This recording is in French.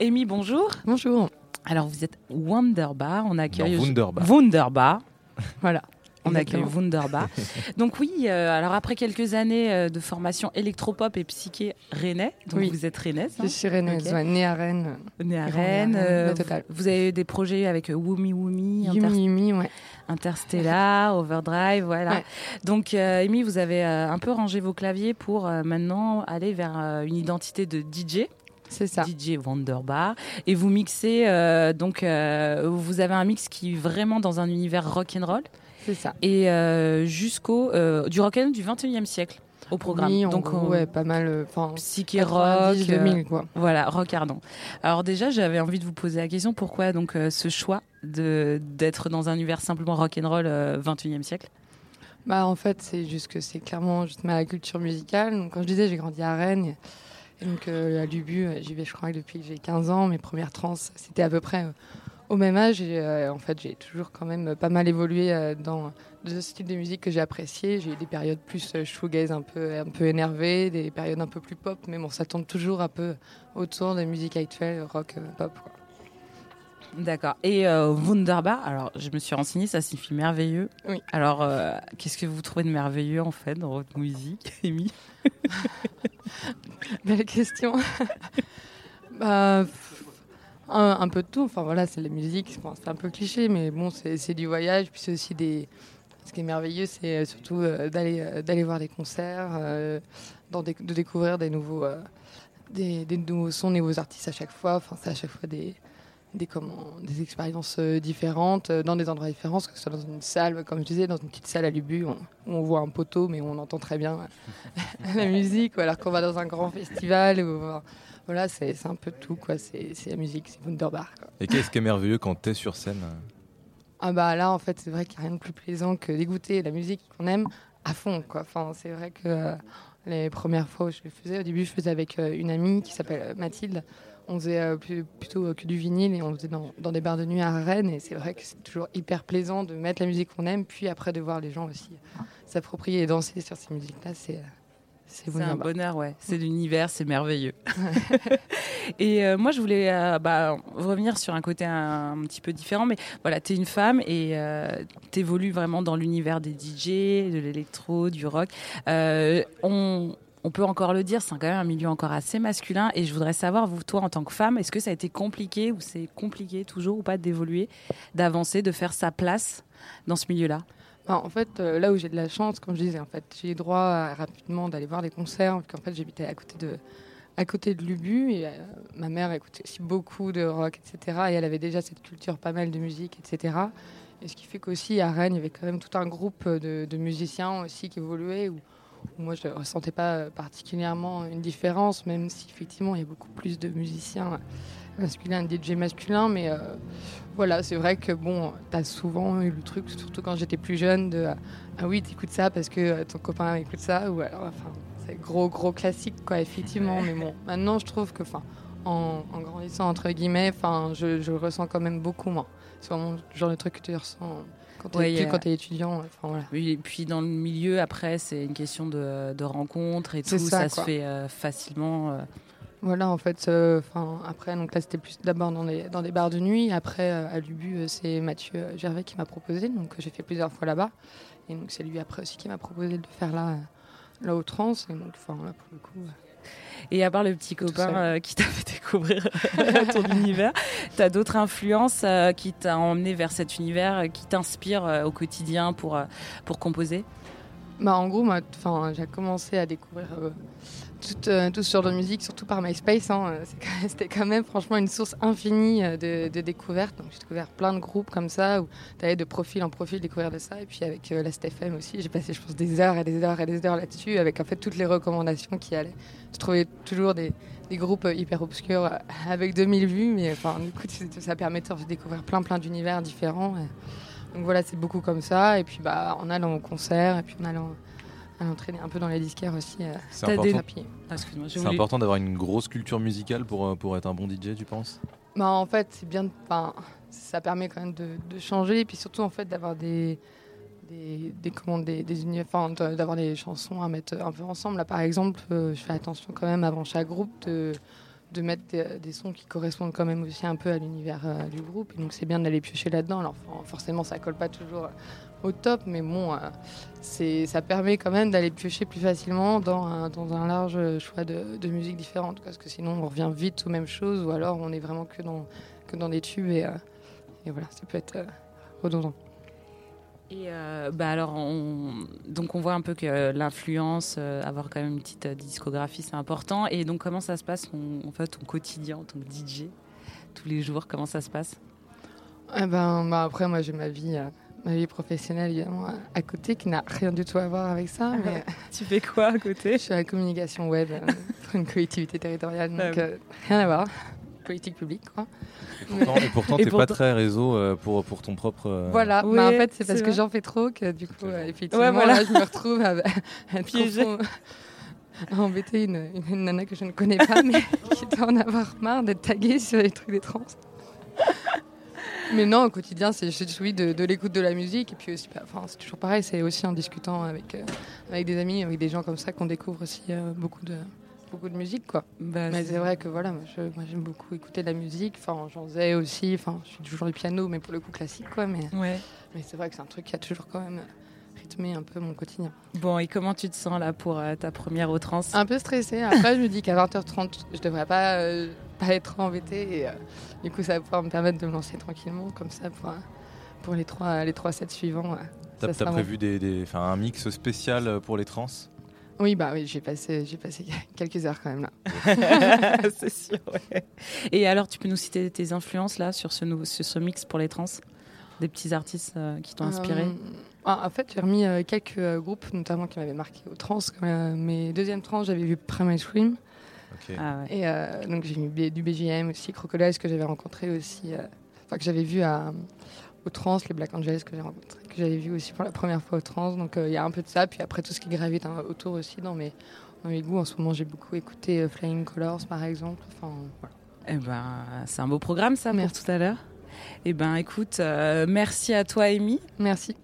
Amy, bonjour. Bonjour. Alors, vous êtes Wonderbar. On accueille. Non, Wunderbar. Wunderbar. Voilà. On accueille. Wunderbar. Donc oui, euh, alors après quelques années euh, de formation électropop et psyché rennais, donc Oui. vous êtes rennaise, hein, Je suis rennaise, Ok. ouais, née à Rennes. née à Rennes. Rennes, euh, la totale. vous avez des projets avec Wumi Wumi, Inter- Yumi Yumi, ouais. Interstellar, Overdrive, voilà. Ouais. Donc euh, Amy, vous avez euh, un peu rangé vos claviers pour euh, maintenant aller vers euh, une identité de DJ. C'est ça. DJ Wonderbar et vous mixez euh, donc euh, vous avez un mix qui est vraiment dans un univers rock and roll C'est ça. et euh, jusqu'au du rock and roll du 21e siècle au programme. Oui, donc gros, on- ouais, pas mal. psyché rock 90, euh, 2000, quoi. voilà, rock ardent. Alors déjà, j'avais envie de vous poser la question pourquoi donc ce choix de d'être dans un univers simplement rock and roll euh, 21e siècle? Bah, en fait, c'est juste que c'est clairement juste ma culture musicale. Donc, quand je disais, j'ai grandi à Rennes. Et donc, euh, à Lubu, euh, j'y vais, je crois, depuis que j'ai 15 ans. Mes premières trans, c'était à peu près euh, au même âge. Et euh, en fait, j'ai toujours quand même pas mal évolué dans deux styles de musique que j'ai appréciés. J'ai eu des périodes plus shoegaze, un peu, un peu énervées, des périodes un peu plus pop. Mais bon, ça tourne toujours un peu autour des musiques actuelles, rock, pop. Quoi. D'accord. Et euh, Wunderbar, alors je me suis renseignée, ça signifie merveilleux. Oui. Alors, euh, qu'est-ce que vous trouvez de merveilleux en fait dans votre musique, Amy Belle question. bah, un, peu de tout. Enfin voilà, c'est la musique. C'est un peu cliché, mais bon, c'est du voyage. Puis c'est aussi des. Ce qui est merveilleux, c'est euh, surtout euh, d'aller euh, d'aller voir des concerts, de découvrir des nouveaux des nouveaux sons, des nouveaux artistes à chaque fois. Enfin, c'est à chaque fois des des comment des expériences euh, différentes euh, dans des endroits différents, que ce soit dans une salle, comme je disais, dans une petite salle à Lubu, on, où on voit un poteau, mais on entend très bien la musique, ou alors qu'on va dans un grand festival. Ou, voilà, c'est un peu tout, quoi. C'est la musique, c'est Wunderbar. Quoi. Et qu'est-ce qui est merveilleux quand t'es sur scène Ah bah là, en fait, c'est vrai qu'il n'y a rien de plus plaisant que d'écouter la musique qu'on aime à fond, quoi. Enfin, c'est vrai que euh, les premières fois où je le faisais, au début, je faisais avec euh, une amie qui s'appelle euh, Mathilde. On faisait euh, plutôt euh, que du vinyle et on faisait dans, dans des bars de nuit à Rennes. Et c'est vrai que c'est toujours hyper plaisant de mettre la musique qu'on aime, puis après de voir les gens aussi euh, s'approprier et danser sur ces musiques-là. C'est euh, c'est un bonheur, ouais. C'est l'univers, c'est merveilleux. et euh, moi, je voulais euh, bah, revenir sur un côté un, un petit peu différent, mais voilà, tu es une femme et tu évolues vraiment dans l'univers des DJ, de l'électro, du rock. Euh, on, on peut encore le dire, c'est quand même un milieu encore assez masculin. Et je voudrais savoir, vous, toi, en tant que femme, est-ce que ça a été compliqué ou c'est compliqué toujours ou pas d'évoluer, d'avancer, de faire sa place dans ce milieu-là? Bah, en fait, euh, là où j'ai de la chance, comme je disais, en fait, j'ai droit rapidement d'aller voir des concerts. Qu'en fait, j'habitais à côté de, à côté de Lubu et euh, ma mère écoutait aussi beaucoup de rock, etc. Et elle avait déjà cette culture pas mal de musique, etc. Et ce qui fait qu'aussi à Rennes, il y avait quand même tout un groupe de, de musiciens aussi qui évoluaient. Moi, je ne ressentais pas particulièrement une différence, même si effectivement, il y a beaucoup plus de musiciens masculins, de DJ masculins. Mais euh, voilà, c'est vrai que bon, t'as souvent eu le truc, surtout quand j'étais plus jeune, de ah oui, t'écoutes ça parce que euh, ton copain écoute ça, ou alors, enfin, c'est gros, gros classique, quoi, effectivement. Mais bon, maintenant, je trouve que, enfin, en, en grandissant, entre guillemets, enfin, je, je le ressens quand même beaucoup moins. C'est vraiment le genre de truc que tu ressens quand Ouais, quand t'es étudiant. Enfin, voilà. Oui, et puis dans le milieu, après, c'est une question de, de rencontre et tout. Ça, ça, se fait euh, facilement. euh. Voilà, en fait, euh, enfin après, donc là, c'était plus d'abord dans des, dans des bars de nuit. Après, à Lubu, c'est Mathieu Gervais qui m'a proposé. Donc, j'ai fait plusieurs fois là-bas. Et donc, c'est lui après aussi qui m'a proposé de le faire là, là au trans. Et donc, enfin, là, pour le coup. Et à part le petit copain euh, qui t'a fait découvrir ton univers, t'as d'autres influences euh, qui t'ont emmené vers cet univers, euh, qui t'inspirent au quotidien pour, pour composer? Bah, en gros, j'ai commencé à découvrir euh, tout, euh, ce genre de musique, surtout par MySpace. hein. Euh, C'était quand même, franchement, une source infinie euh, de, découvertes. J'ai découvert plein de groupes comme ça, où tu allais de profil en profil découvrir de ça. Et puis, avec euh, la STFM aussi, j'ai passé, je pense, des heures et des heures et des heures là-dessus, avec en fait toutes les recommandations qui allaient. Je trouvais toujours des, des groupes euh, hyper obscurs avec 2000 vues, mais du coup, ça permettait de découvrir plein, plein d'univers différents. Donc voilà, c'est beaucoup comme ça. Et puis bah, en allant au concert, et puis en allant à l'entraîner un peu dans les disquaires aussi. euh, C'est important. Ah, c'est voulu- important d'avoir une grosse culture musicale pour, euh, pour être un bon DJ, tu penses? Bah, en fait, c'est bien. ça permet quand même de, de changer, et puis surtout en fait d'avoir des des, des, comment, des, des uni- enfin, de- d'avoir des chansons à mettre un peu ensemble. Là, par exemple, euh, je fais attention quand même avant chaque groupe de de mettre des, sons qui correspondent quand même aussi un peu à l'univers du groupe. Et donc c'est bien d'aller piocher là-dedans. Alors forcément, ça colle pas toujours au top, mais bon, c'est ça permet quand même d'aller piocher plus facilement dans un, dans un large choix de, de musique différente. Parce que sinon, on revient vite aux mêmes choses, ou alors on est vraiment que dans, que dans des tubes. Et, et voilà, ça peut être redondant. Et euh, bah alors, on, donc on voit un peu que l'influence, euh, avoir quand même une petite euh, discographie, c'est important. Et donc, comment ça se passe, en fait, ton quotidien en tant que DJ Tous les jours, comment ça se passe? Eh ben, bah après, moi, j'ai ma vie, ma vie professionnelle évidemment à côté qui n'a rien du tout à voir avec ça. Mais tu fais quoi à côté? Je suis à la communication web pour une collectivité territoriale, donc ah rien à voir politique publique. Quoi. Et pourtant, tu n'es pas très réseau euh, pour, pour ton propre. Euh, voilà, mais en fait, c'est parce que j'en fais trop que du coup, euh, effectivement, voilà. je me retrouve à, à embêter une, une, nana que je ne connais pas, mais qui doit en avoir marre d'être taguée sur les trucs des trans. Mais non, au quotidien, c'est celui de, de l'écoute de la musique. Et puis aussi, bah, enfin, c'est toujours pareil, c'est aussi en discutant avec, avec des amis, avec des gens comme ça qu'on découvre aussi beaucoup de, beaucoup de musique, quoi. Bah, mais c'est vrai que voilà, moi, j'aime beaucoup écouter de la musique. Enfin, j'en faisais aussi. Enfin, je suis toujours du piano, mais pour le coup classique, quoi. Mais, ouais. mais c'est vrai que c'est un truc qui a toujours quand même rythmé un peu mon quotidien. Bon, et comment tu te sens là pour euh, ta première au trans Un peu stressée. Après, je me dis qu'à 20h30, je devrais pas, euh, pas être embêtée. Et euh, du coup, ça va pouvoir me permettre de me lancer tranquillement, comme ça, pour, pour les, trois, les trois sets suivants. T'as as prévu des, des, un mix spécial pour les trans? Oui, bah oui, j'ai passé, j'ai passé quelques heures quand même là. c'est sûr. Ouais. Et alors, tu peux nous citer tes influences là sur ce, sur ce mix pour les trans? Des petits artistes euh, qui t'ont inspiré? Euh, ah, En fait, j'ai remis euh, quelques groupes, notamment qui m'avaient marqué aux trans. mes deuxièmes trans, j'avais vu Prime Ice Cream. Ah, ouais. Et donc, j'ai mis du BGM aussi, Crocodile, que j'avais rencontré aussi, enfin, que j'avais vu à, aux trans, les Black Angels que j'ai rencontrés que j'avais vu aussi pour la première fois au trans. Donc euh, il y a un peu de ça. Puis après, tout ce qui gravite hein, autour aussi dans mes, dans mes goûts. En ce moment, j'ai beaucoup écouté euh, Flying Colors, par exemple. Enfin, voilà. Eh ben, c'est un beau programme, ça, pour tout à l'heure. Eh ben, écoute, euh, merci à toi, Amy. Merci.